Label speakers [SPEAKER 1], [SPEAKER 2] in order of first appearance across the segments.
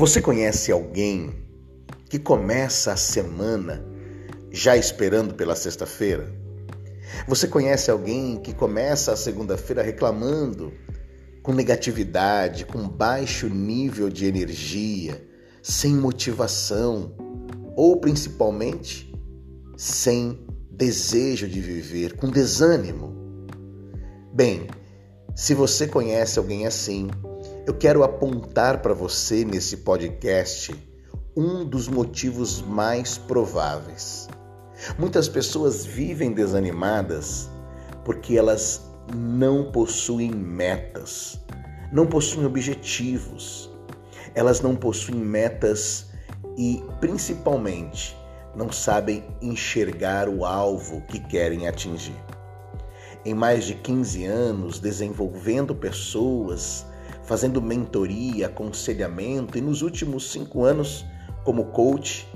[SPEAKER 1] Você conhece alguém que começa a semana já esperando pela sexta-feira? Você conhece alguém que começa a segunda-feira reclamando, com negatividade, com baixo nível de energia, sem motivação ou principalmente sem desejo de viver, com desânimo? Bem, se você conhece alguém assim, eu quero apontar para você nesse podcast um dos motivos mais prováveis. Muitas pessoas vivem desanimadas porque elas não possuem metas, não possuem objetivos, elas não possuem metas e, principalmente, não sabem enxergar o alvo que querem atingir. Em mais de 15 anos, desenvolvendo pessoas fazendo mentoria, aconselhamento e nos últimos cinco anos como coach,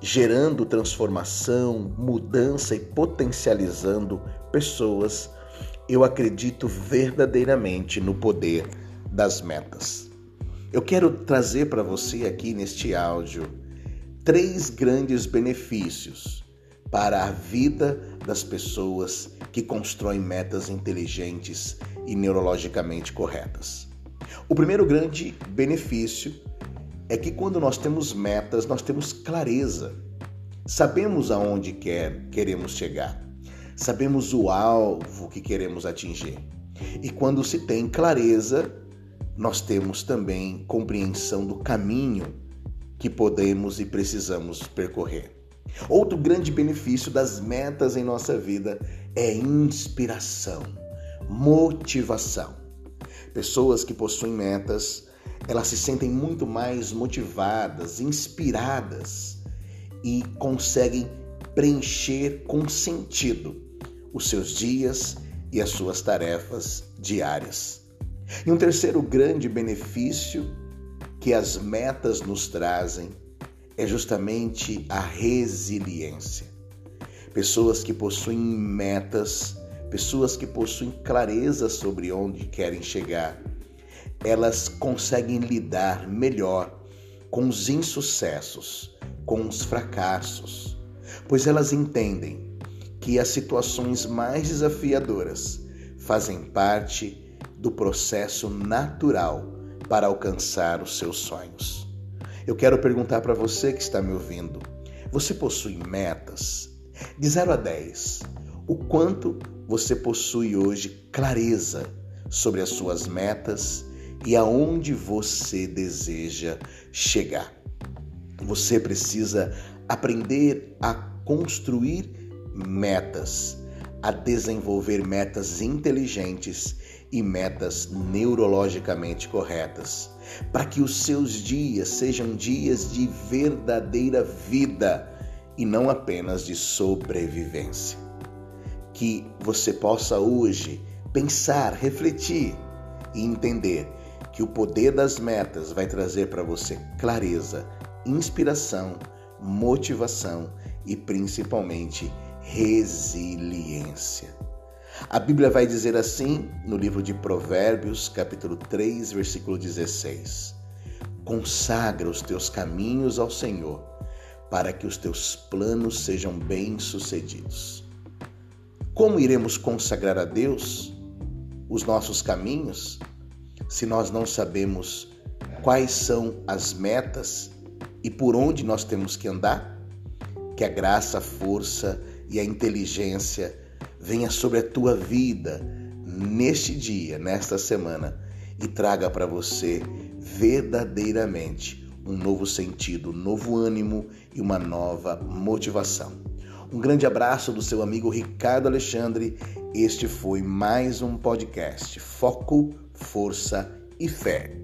[SPEAKER 1] gerando transformação, mudança e potencializando pessoas, eu acredito verdadeiramente no poder das metas. Eu quero trazer para você aqui neste áudio três grandes benefícios para a vida das pessoas que constroem metas inteligentes e neurologicamente corretas. O primeiro grande benefício é que quando nós temos metas, nós temos clareza. Sabemos aonde quer, queremos chegar. Sabemos o alvo que queremos atingir. E quando se tem clareza, nós temos também compreensão do caminho que podemos e precisamos percorrer. Outro grande benefício das metas em nossa vida é inspiração, motivação. Pessoas que possuem metas, elas se sentem muito mais motivadas, inspiradas e conseguem preencher com sentido os seus dias e as suas tarefas diárias. E um terceiro grande benefício que as metas nos trazem é justamente a resiliência. Pessoas que possuem metas pessoas que possuem clareza sobre onde querem chegar, elas conseguem lidar melhor com os insucessos, com os fracassos, pois elas entendem que as situações mais desafiadoras fazem parte do processo natural para alcançar os seus sonhos. Eu quero perguntar para você que está me ouvindo: você possui metas? De 0 a 10, o quanto você possui hoje clareza sobre as suas metas e aonde você deseja chegar. Você precisa aprender a construir metas, a desenvolver metas inteligentes e metas neurologicamente corretas, para que os seus dias sejam dias de verdadeira vida e não apenas de sobrevivência que você possa hoje pensar, refletir e entender que o poder das metas vai trazer para você clareza, inspiração, motivação e principalmente resiliência. A Bíblia vai dizer assim no livro de Provérbios, capítulo 3, versículo 16: Consagra os teus caminhos ao Senhor, para que os teus planos sejam bem-sucedidos. Como iremos consagrar a Deus os nossos caminhos se nós não sabemos quais são as metas e por onde nós temos que andar? Que a graça, a força e a inteligência venha sobre a tua vida neste dia, nesta semana e traga para você verdadeiramente um novo sentido, um novo ânimo e uma nova motivação. Um grande abraço do seu amigo Ricardo Alexandre. Este foi mais um podcast Foco, Força e Fé.